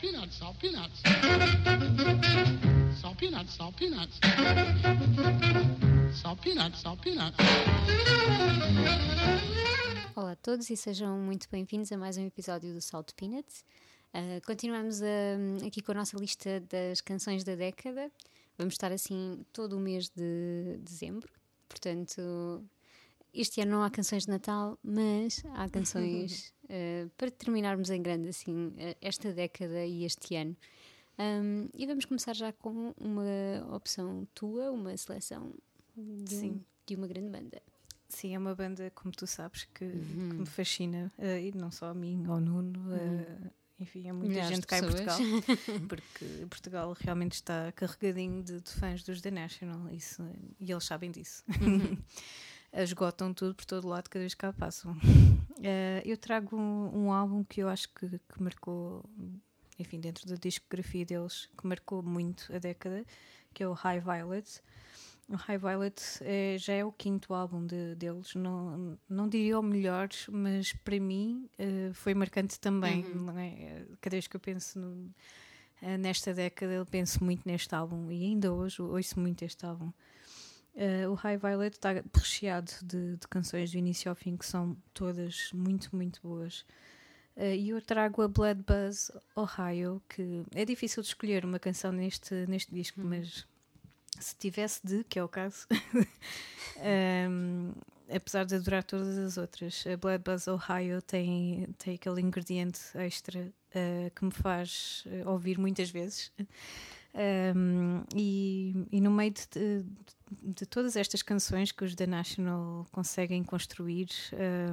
peanuts, salt peanuts. Salt peanuts, salt peanuts. Salt peanuts, salt peanuts. Olá a todos e sejam muito bem-vindos a mais um episódio do Salt Peanuts. Uh, continuamos a- aqui com a nossa lista das canções da década. Vamos estar assim todo o mês de dezembro. Portanto, este ano não há canções de Natal, mas há canções uh, para terminarmos em grande assim uh, esta década e este ano. Um, e vamos começar já com uma opção tua, uma seleção de, Sim. de uma grande banda. Sim, é uma banda, como tu sabes, que, Uhum. que me fascina, eh, e não só a mim, ao Nuno, eh, enfim, é muita Milhares gente cá em. Portugal, porque Portugal realmente está carregadinho de, de fãs dos The National, isso, e eles sabem disso. Uhum. Esgotam tudo por todo lado cada vez que cá passam. Eh, eu trago um, um álbum que eu acho que, que marcou, enfim, dentro da discografia deles, que marcou muito a década, que é o High Violet. O High Violet é- já é o quinto álbum de- deles, não, não diria o melhor, mas para mim eh, foi marcante também. não é? Cada vez que eu penso no- eh, nesta década, eu penso muito neste álbum e ainda hoje ouço muito este álbum. Eh, o High Violet está recheado de, de canções do início ao fim que são todas muito, muito boas. Eh, E eu trago a Blood Buzz Ohio, que é difícil de escolher uma canção neste, neste disco, mas se tivesse de, que é o caso, um, apesar de adorar todas as outras, a Blood Buzz Ohio tem, tem aquele ingrediente extra uh, que me faz uh, ouvir muitas vezes. Um, e, e no meio de, de- de todas estas canções que os The National conseguem construir,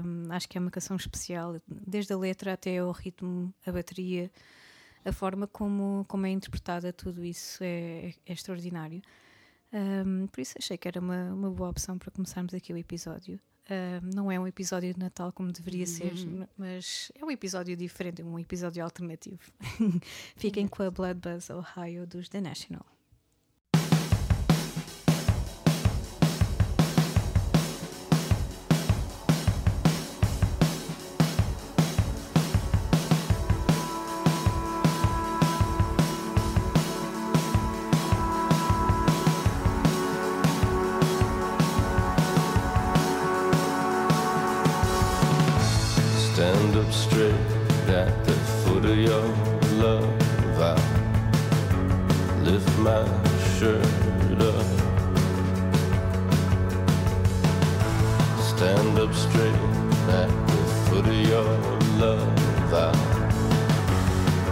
um, acho que é uma canção especial, desde a letra até ao ritmo, a bateria, a forma como, como é interpretada, tudo isso é, é extraordinário. Um, por isso achei que era uma, uma boa opção para começarmos aqui o episódio. Um, não é um episódio de Natal como deveria ser, n- mas é um episódio diferente, um episódio alternativo. Fiquem com a Blood Buzz Ohio dos The National. Shirt up. Stand up straight at the foot of your love. I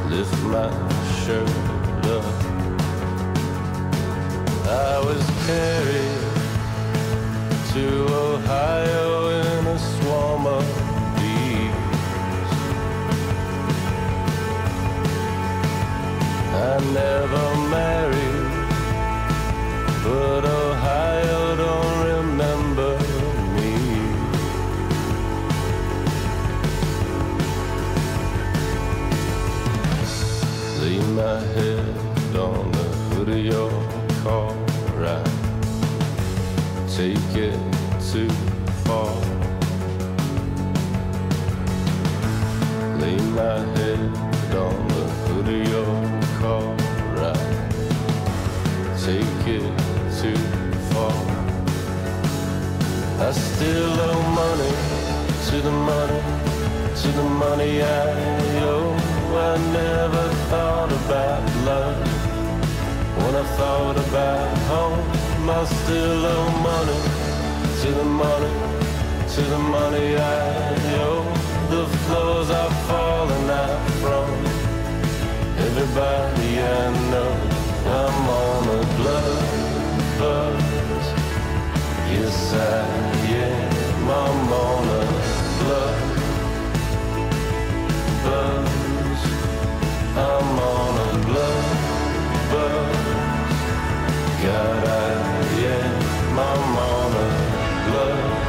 lift my shirt up. I was carried to Ohio in a swarm of bees. I never married, but Ohio don't remember me. Lay my head on the hood of your car. I take it too far. Lay my head thought about home. I still owe money to the money, to the money I owe. The floors are falling out from everybody I know. I'm on a blood buzz. Yes, I am. I'm on a blood buzz. I'm on a blood buzz. Garaje mamona glömt.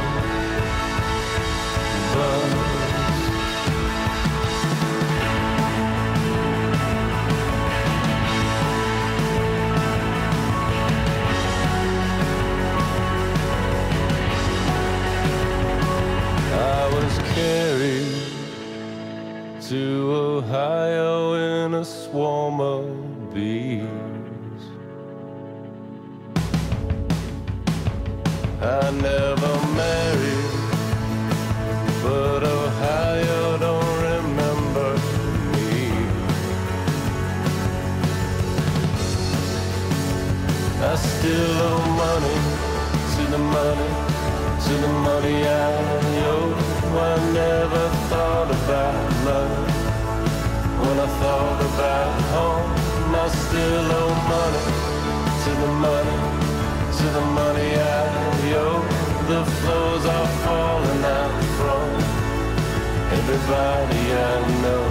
Everybody I know.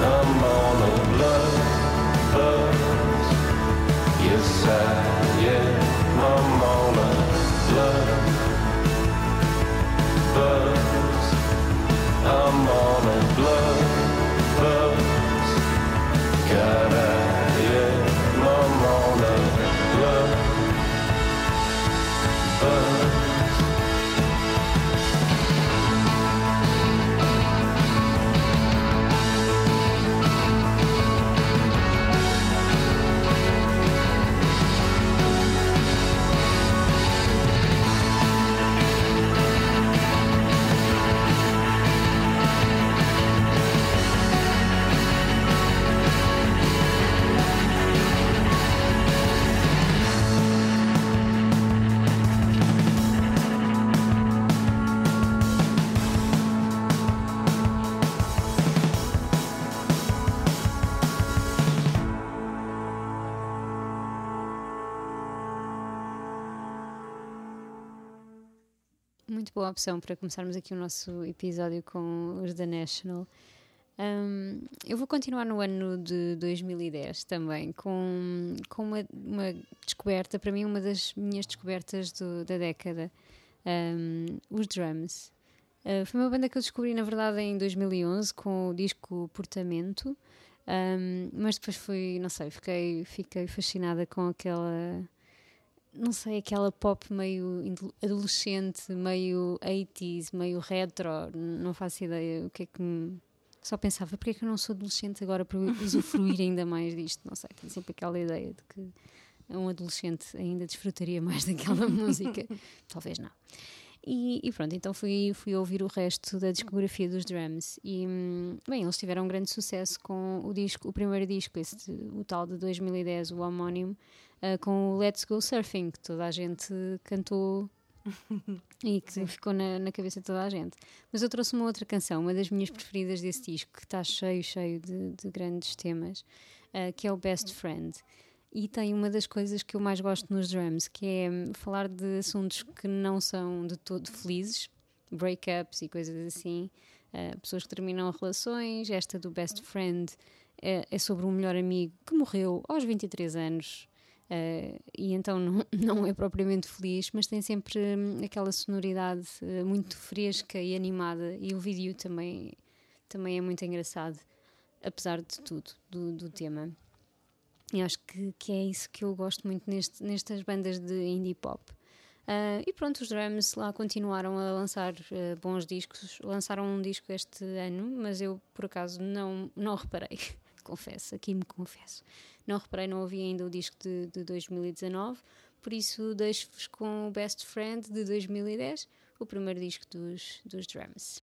I'm on a blood buzz. Yes, I am. I'm on a blood buzz. I'm on a blood buzz. God, I am. I'm on a blood buzz. Boa opção para começarmos aqui o nosso episódio com os da National. Um, eu vou continuar no ano de 2010 também, com, com uma, uma descoberta, para mim, uma das minhas descobertas do- da década: um, os drums. Uh, foi uma banda que eu descobri, na verdade, em 2011 com o disco Portamento, um, mas depois fui, não sei, fiquei, fiquei fascinada com aquela não sei, aquela pop meio adolescente, meio 80s, meio retro, não faço ideia o que é que me... Só pensava, porque é que eu não sou adolescente agora para usufruir ainda mais disto? Não sei, tenho sempre aquela ideia de que um adolescente ainda desfrutaria mais daquela música. Talvez não. E, e pronto, então fui, fui ouvir o resto da discografia dos Drums e, bem, eles tiveram um grande sucesso com o disco, o primeiro disco, esse, o tal de 2010, o homónimo, ah, com o Let's Go Surfing, que toda a gente cantou e que ficou na, na cabeça de toda a gente. Mas eu trouxe uma outra canção, uma das minhas preferidas desse disco, que está cheio, cheio de, de grandes temas, ah, que é o Best Friend. E tem uma das coisas que eu mais gosto nos drums, que é hum, falar de assuntos que não são de todo felizes, breakups e coisas assim, ah, pessoas que terminam relações. Esta do Best Friend é, é sobre um melhor amigo que morreu aos 23 anos. Uh, e então não, não é propriamente feliz, mas tem sempre hum, aquela sonoridade uh, muito fresca e animada. E o vídeo também, também é muito engraçado, apesar de tudo, do, do tema. E acho que, que é isso que eu gosto muito neste, nestas bandas de indie pop. Uh, e pronto, os Drums lá continuaram a lançar uh, bons discos. Lançaram um disco este ano, mas eu por acaso não, não reparei. confesso, aqui me confesso. Não reparei, não ouvi ainda o disco de, de 2019, por isso deixo-vos com o Best Friend de 2010, o primeiro disco dos, dos Drums.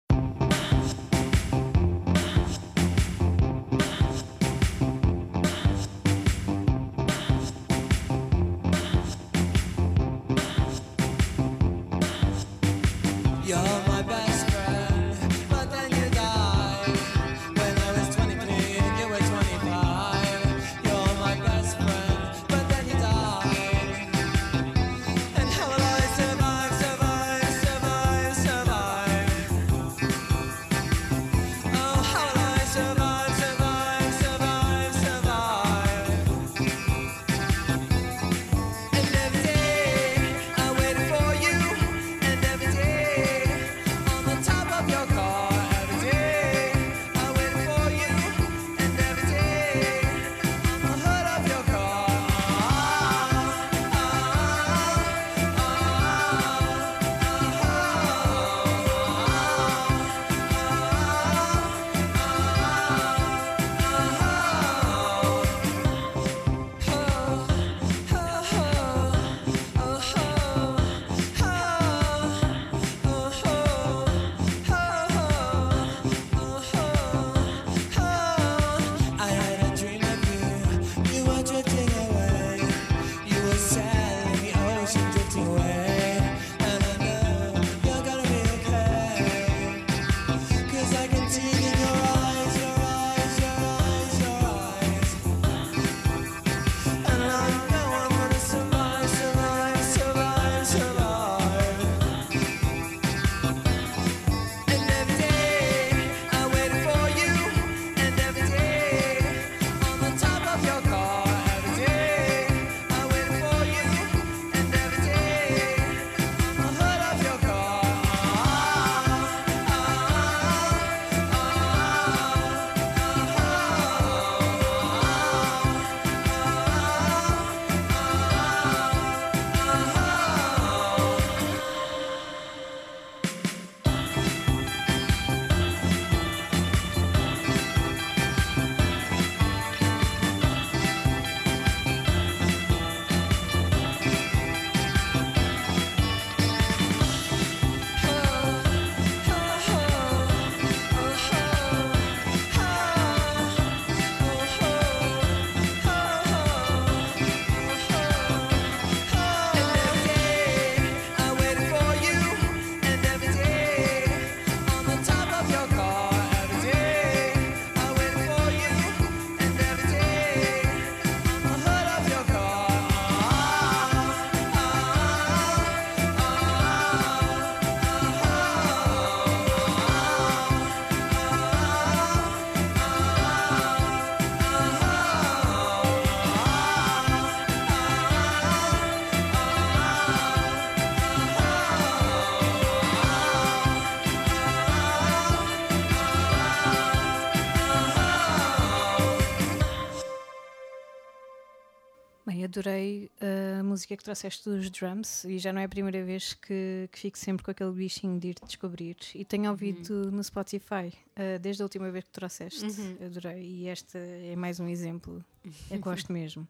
Bem, adorei a música que trouxeste dos drums e já não é a primeira vez que, que fico sempre com aquele bichinho de ir descobrir. E tenho ouvido no Spotify uh, desde a última vez que trouxeste. Adorei. E esta é mais um exemplo. Eu gosto mesmo.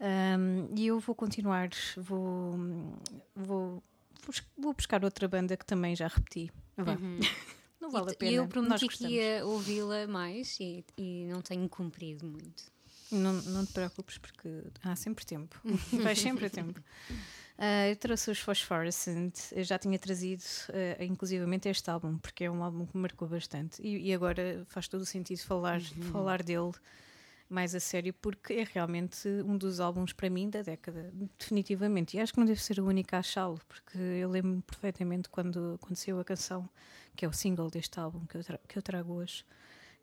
Um, e eu vou continuar, vou, vou, vou buscar outra banda que também já repeti. Vá. Não vale a E pena. eu prometi que ia ouvi-la mais e, e não tenho cumprido muito. Não, não te preocupes, porque há sempre tempo. Vais sempre a tempo. Ah, eu trouxe os Phosphorescent, eu já tinha trazido, ah, inclusivamente, este álbum, porque é um álbum que me marcou bastante. E, e agora faz todo o sentido falar, falar dele mais a sério, porque é realmente um dos álbuns para mim da década, definitivamente. E acho que não devo ser a única a achá-lo, porque eu lembro-me perfeitamente quando, saiu a canção, que é o single deste álbum que eu, tra- que eu trago hoje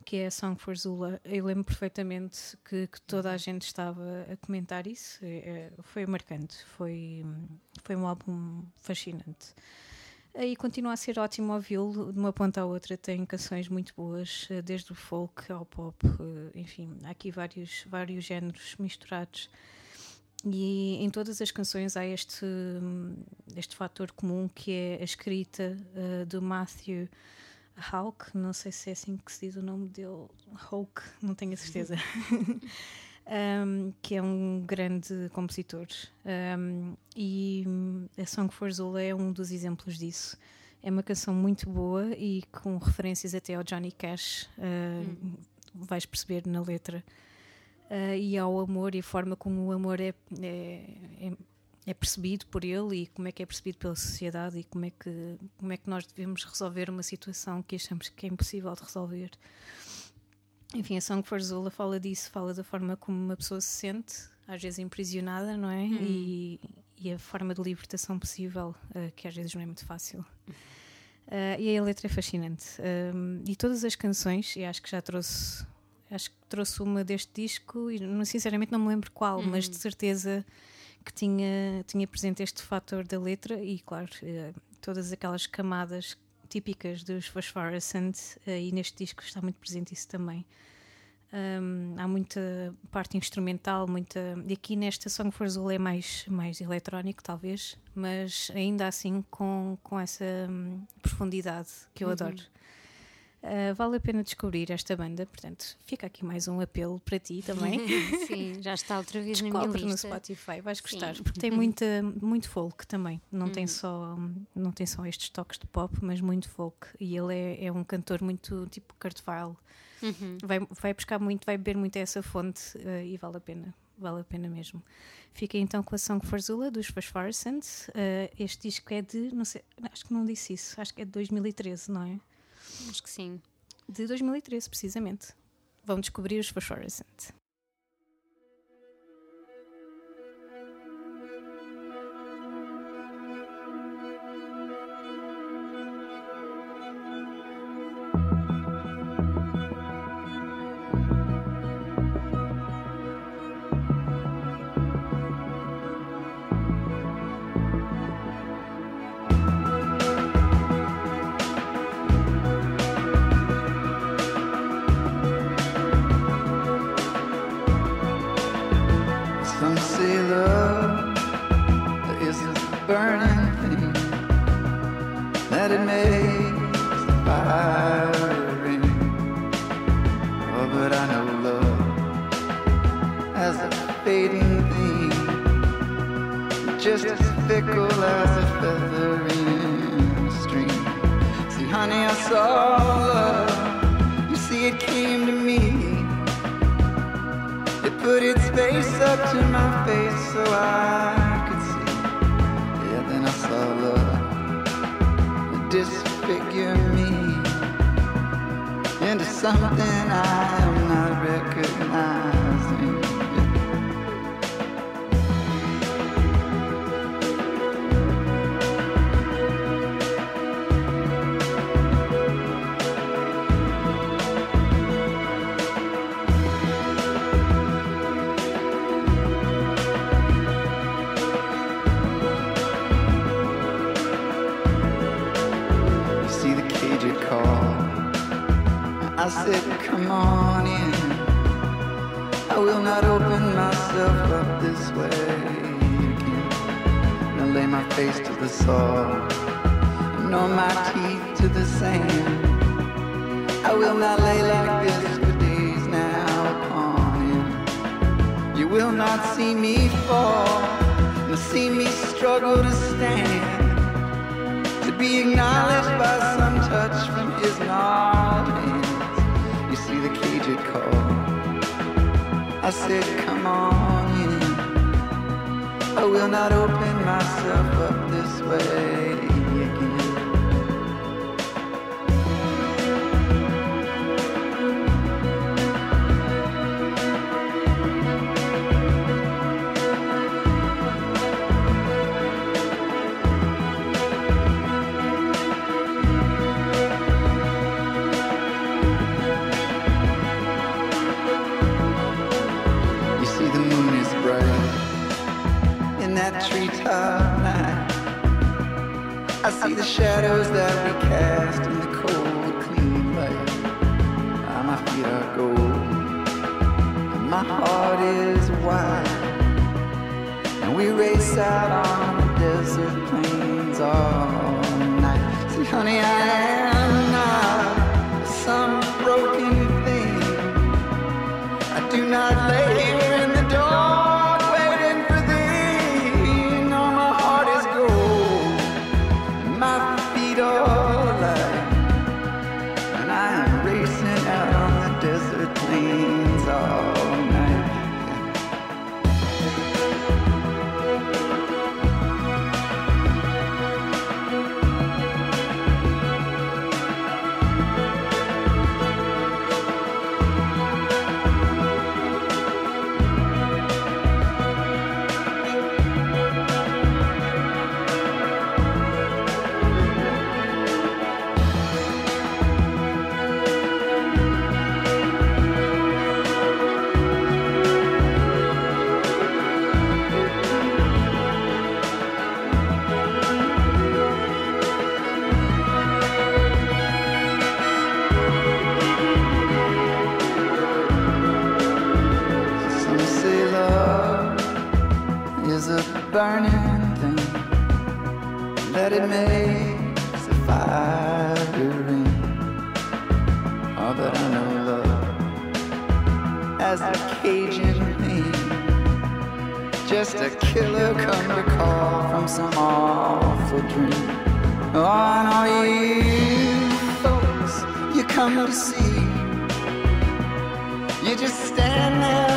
que é a Song for Zula. Eu lembro perfeitamente que, que toda a gente estava a comentar isso. É, é, foi marcante, foi, foi um álbum fascinante. E continua a ser ótimo ouvi-lo, de uma ponta à outra. Tem canções muito boas, eh, desde o folk ao pop, eh, enfim, há aqui vários, vários géneros misturados. E em todas as canções há este, hum, este fator comum que é a escrita eh, do Matthew Hawk, não sei se é assim que se diz o nome dele, Hawk, não tenho a certeza, Um, que é um grande compositor. Um, e hum, a Song for Zola é um dos exemplos disso. É uma canção muito boa e com referências até ao Johnny Cash, uh, vais perceber na letra. Uh, e ao amor e a forma como o amor é, é, é é percebido por ele e como é que é percebido pela sociedade e como é que, como é que nós devemos resolver uma situação que achamos que é impossível de resolver. Enfim, a Song for Zula fala disso, fala da forma como uma pessoa se sente, às vezes imprisionada, não é? E, e a forma de libertação possível, uh, que às vezes não é muito fácil. Uh, e a letra é fascinante. Um, e todas as canções, e acho que já trouxe, acho que trouxe uma deste disco, e sinceramente não me lembro qual, mas de certeza que tinha, tinha presente este fator da letra e, claro, eh, todas aquelas camadas típicas dos Phosphorescent eh, e neste disco está muito presente isso também. Um, há muita parte instrumental, muita. E aqui nesta Song for Zul é mais, mais eletrónico, talvez, mas ainda assim com, com essa hum, profundidade que eu adoro. Uh, vale a pena descobrir esta banda, portanto, fica aqui mais um apelo para ti também. Sim, já está outra vez na minha Descobre no lista. Spotify, vais gostar, Sim. porque tem muita, muito folk também. Não, tem só, não tem só estes toques de pop, mas muito folk. E ele é, é um cantor muito tipo Kurt Weill. Vai, vai buscar muito, vai beber muito essa fonte eh, e vale a pena. Vale a pena mesmo. Fica então com a Song for Zula dos Phosphorescent. Uh, este disco é de, não sei, acho que não disse isso, acho que é de 2013, não é? Acho que sim. De 2013, precisamente. Vão descobrir os Phosphorescent. Burning thing that it makes the fire ring. Oh, but I know love as a fading thing, just as fickle as a feather in a stream. See, honey, I saw love. You see, it came to me. It put its face up to my face so I disfigure me into something I am not recognizing. Said, come on in. I I will not open myself up this way again. Nor lay my face to the soil, nor my teeth to the sand. I will not lay like this for days now upon end. You will not see me fall, nor see me struggle to stand. To be acknowledged by some touch from his see called. I said, come on in. I will not open myself up this way that it makes a fire ring. Oh, but I know love as a Cajun thing, just a killer come to call from some awful dream. Oh, I know you folks you come to see. You just stand there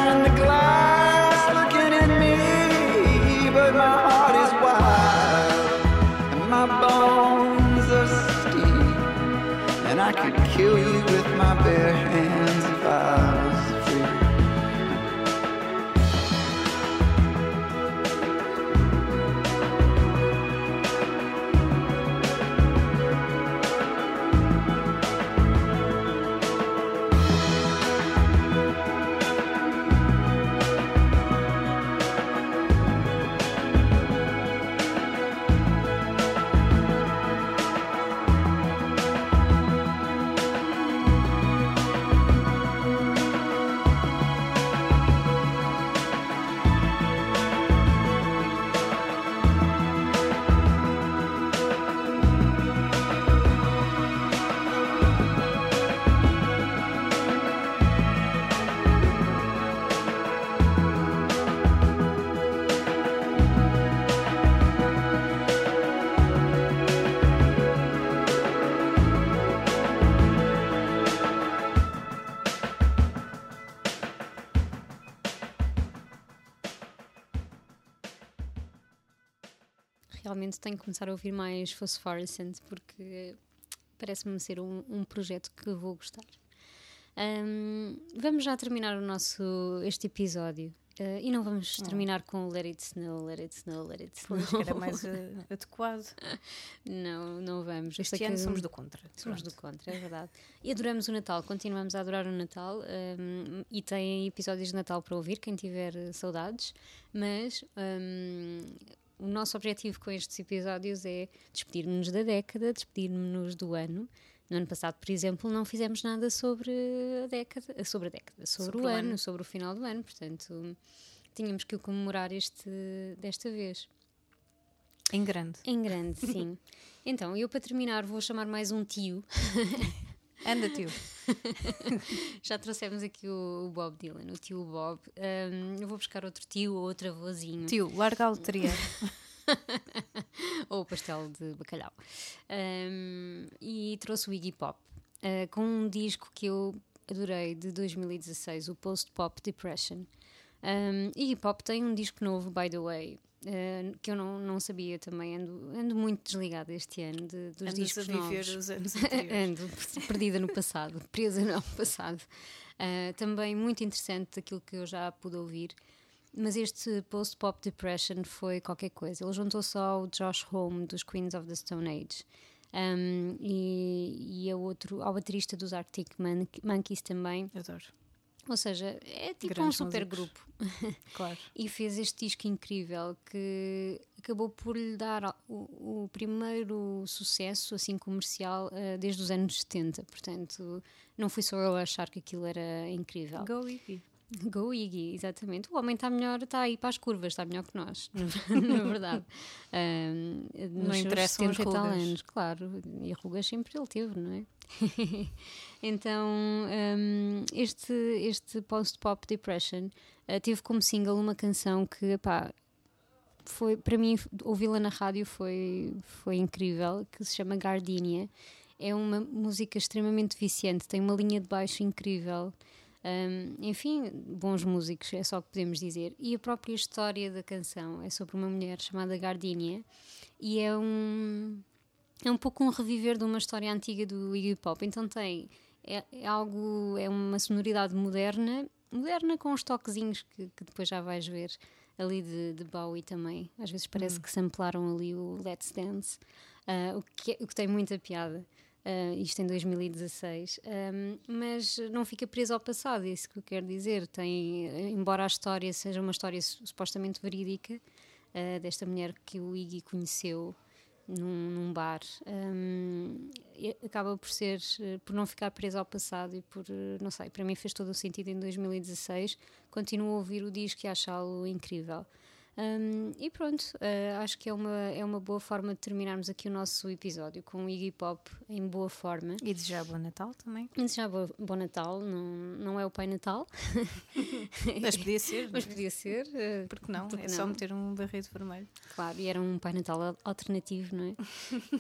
with my bare hands Realmente tenho que começar a ouvir mais Phosphorescent porque parece-me ser um, um projeto que vou gostar. Ahm, vamos já terminar o nosso este episódio. Ah, e não vamos terminar com Let It Snow, Let It Snow, Let It Snow. Pois, que era mais eh, adequado. Não, não vamos. Este que ano somos do contra. Somos do Pronto. contra, é verdade. E adoramos o Natal, continuamos a adorar o Natal hum, e tem episódios de Natal para ouvir, quem tiver saudades, mas hum, o nosso objetivo com estes episódios é despedir-nos da década, despedir-nos do ano, No ano passado, por exemplo, não fizemos nada sobre a década, sobre a década, sobre, Sobre o, o ano, ano. sobre o final do ano, portanto, tínhamos que o comemorar este desta vez. Em grande. Em grande, sim. Então, eu para terminar vou chamar mais um tio. Anda, tio. Já trouxemos aqui o, o Bob Dylan, o tio Bob. Ahm, eu vou buscar outro tio ou outro avôzinho. Tio, larga a loteria. ou pastel de bacalhau. Um, e trouxe o Iggy Pop uh, com um disco que eu adorei de 2016, o Post Pop Depression. Um, Iggy Pop tem um disco novo, by the way. Uh, que eu não, não sabia também, ando, ando muito desligada este ano de, dos Andas discos a viver novos. os anos. Ando perdida no passado, presa no passado. Uh, também muito interessante aquilo que eu já pude ouvir. Mas este post-pop depression foi qualquer coisa. Ele juntou só ao Josh Homme dos Queens of the Stone Age um, e, e a outro, ao baterista dos Arctic Mon- Monkeys também. Adoro. Ou seja, é tipo Grandes um super músicos. grupo. Claro. E fez este disco incrível que acabou por lhe dar o, o primeiro sucesso assim comercial eh, desde os anos 70. Portanto, não fui só eu a achar que aquilo era incrível. Go Iggy. Go Iggy, exatamente. O homem está melhor, está aí para as curvas, está melhor que nós, na verdade. Um, Não seus interessam as 70 tal rugas. anos, claro. E rugas sempre ele teve, não é? então, um, este, este post-pop depression uh, teve como single uma canção que, pá, foi, para mim, ouvi-la na rádio foi, foi incrível, que se chama Gardenia. É uma música extremamente viciante, tem uma linha de baixo incrível. Um, enfim, bons músicos, é só o que podemos dizer. E a própria história da canção é sobre uma mulher chamada Gardenia e é um, é um pouco um reviver de uma história antiga do Iggy Pop. Então tem é, é algo, é uma sonoridade moderna, moderna com uns toquezinhos que, que depois já vais ver ali de, de Bowie também. Às vezes parece que samplaram ali o Let's Dance, ah, o, que, é- o que tem muita piada. Ah, isto em 2016, Ahm, mas não fica preso ao passado, é isso que eu quero dizer. Tem, embora a história seja uma história su- supostamente verídica, ah, desta mulher que o Iggy conheceu num, num bar, e acaba por ser, por não ficar preso ao passado e por, não sei, para mim fez todo o sentido em 2016. Continuo a ouvir o disco e achá-lo incrível. Um, e pronto, uh, acho que é uma, é uma boa forma de terminarmos aqui o nosso episódio com o Iggy Pop em boa forma. E desejar bom Natal também. E desejar bo- bom Natal, não, não é o Pai Natal, Mas podia ser. mas podia ser. uh, Porque não? Porque é só não? meter um barreto vermelho. Claro, e era um Pai Natal al- alternativo, não é?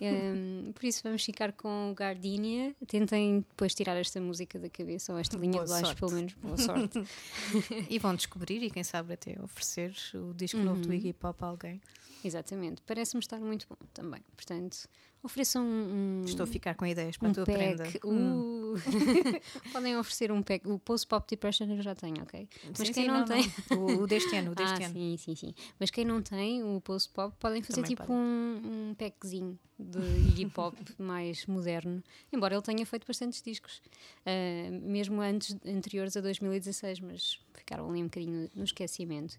Um, por isso vamos ficar com o Gardenia. Tentem depois tirar esta música da cabeça, ou esta linha Boa de baixo, sorte. pelo menos. Boa sorte. E vão descobrir e quem sabe até oferecer o disco novo do Iggy Pop a alguém. Exatamente. Parece-me estar muito bom também. Portanto, ofereçam um, um, Estou a ficar com ideias para um a tua pack. prenda. Hum. Uh. Podem oferecer um pack. O Post Pop Depression eu já tenho, ok? Mas Sim, quem sim, não, tem. O, o deste ano, o deste ah, ano. sim, sim, sim. Mas quem não tem o Post Pop podem fazer Também tipo podem. um, um packzinho de Iggy Pop mais moderno. Embora ele tenha feito bastantes discos, ah, mesmo antes, anteriores a 2016, mas ficaram ali um bocadinho no esquecimento.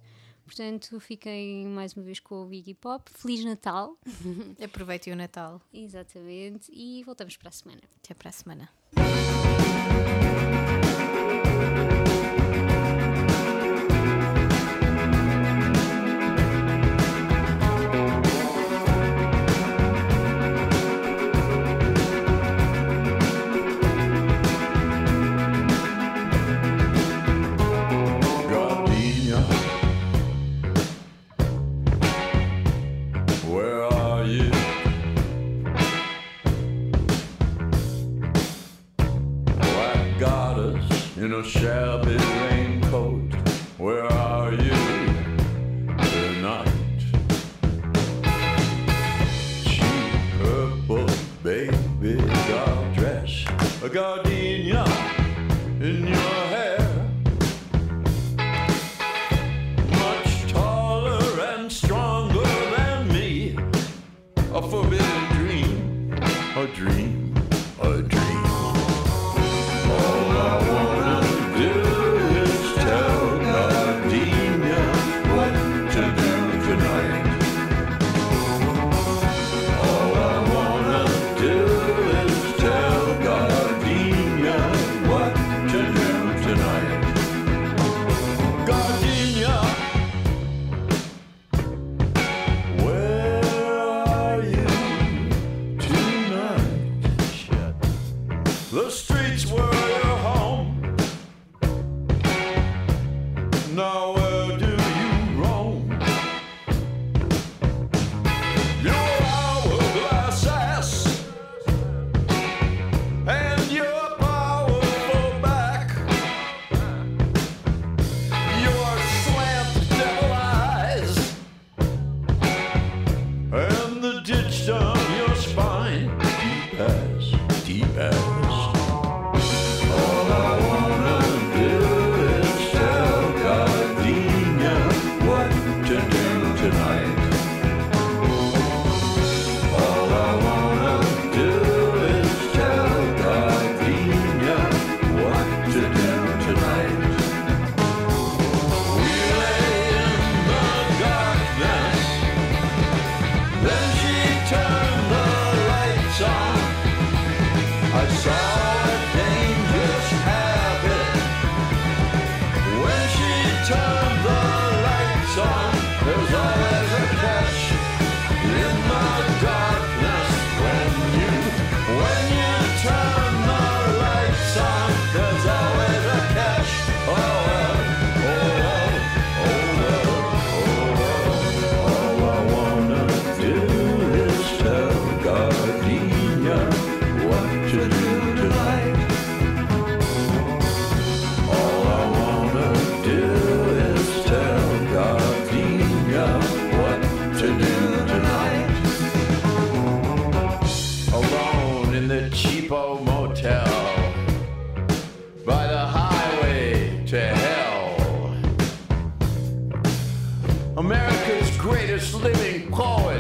Portanto, fiquem mais uma vez com o Iggy Pop. Feliz Natal! Aproveitem o Natal. Exatamente. E voltamos para a semana. Até para a semana. Shabby raincoat. Where are you tonight? Cheap purple baby doll dress, a gardenia in your hair. much taller and stronger than me. A forbidden dream, a dream, The streets were your home. Now. saw, I saw. living call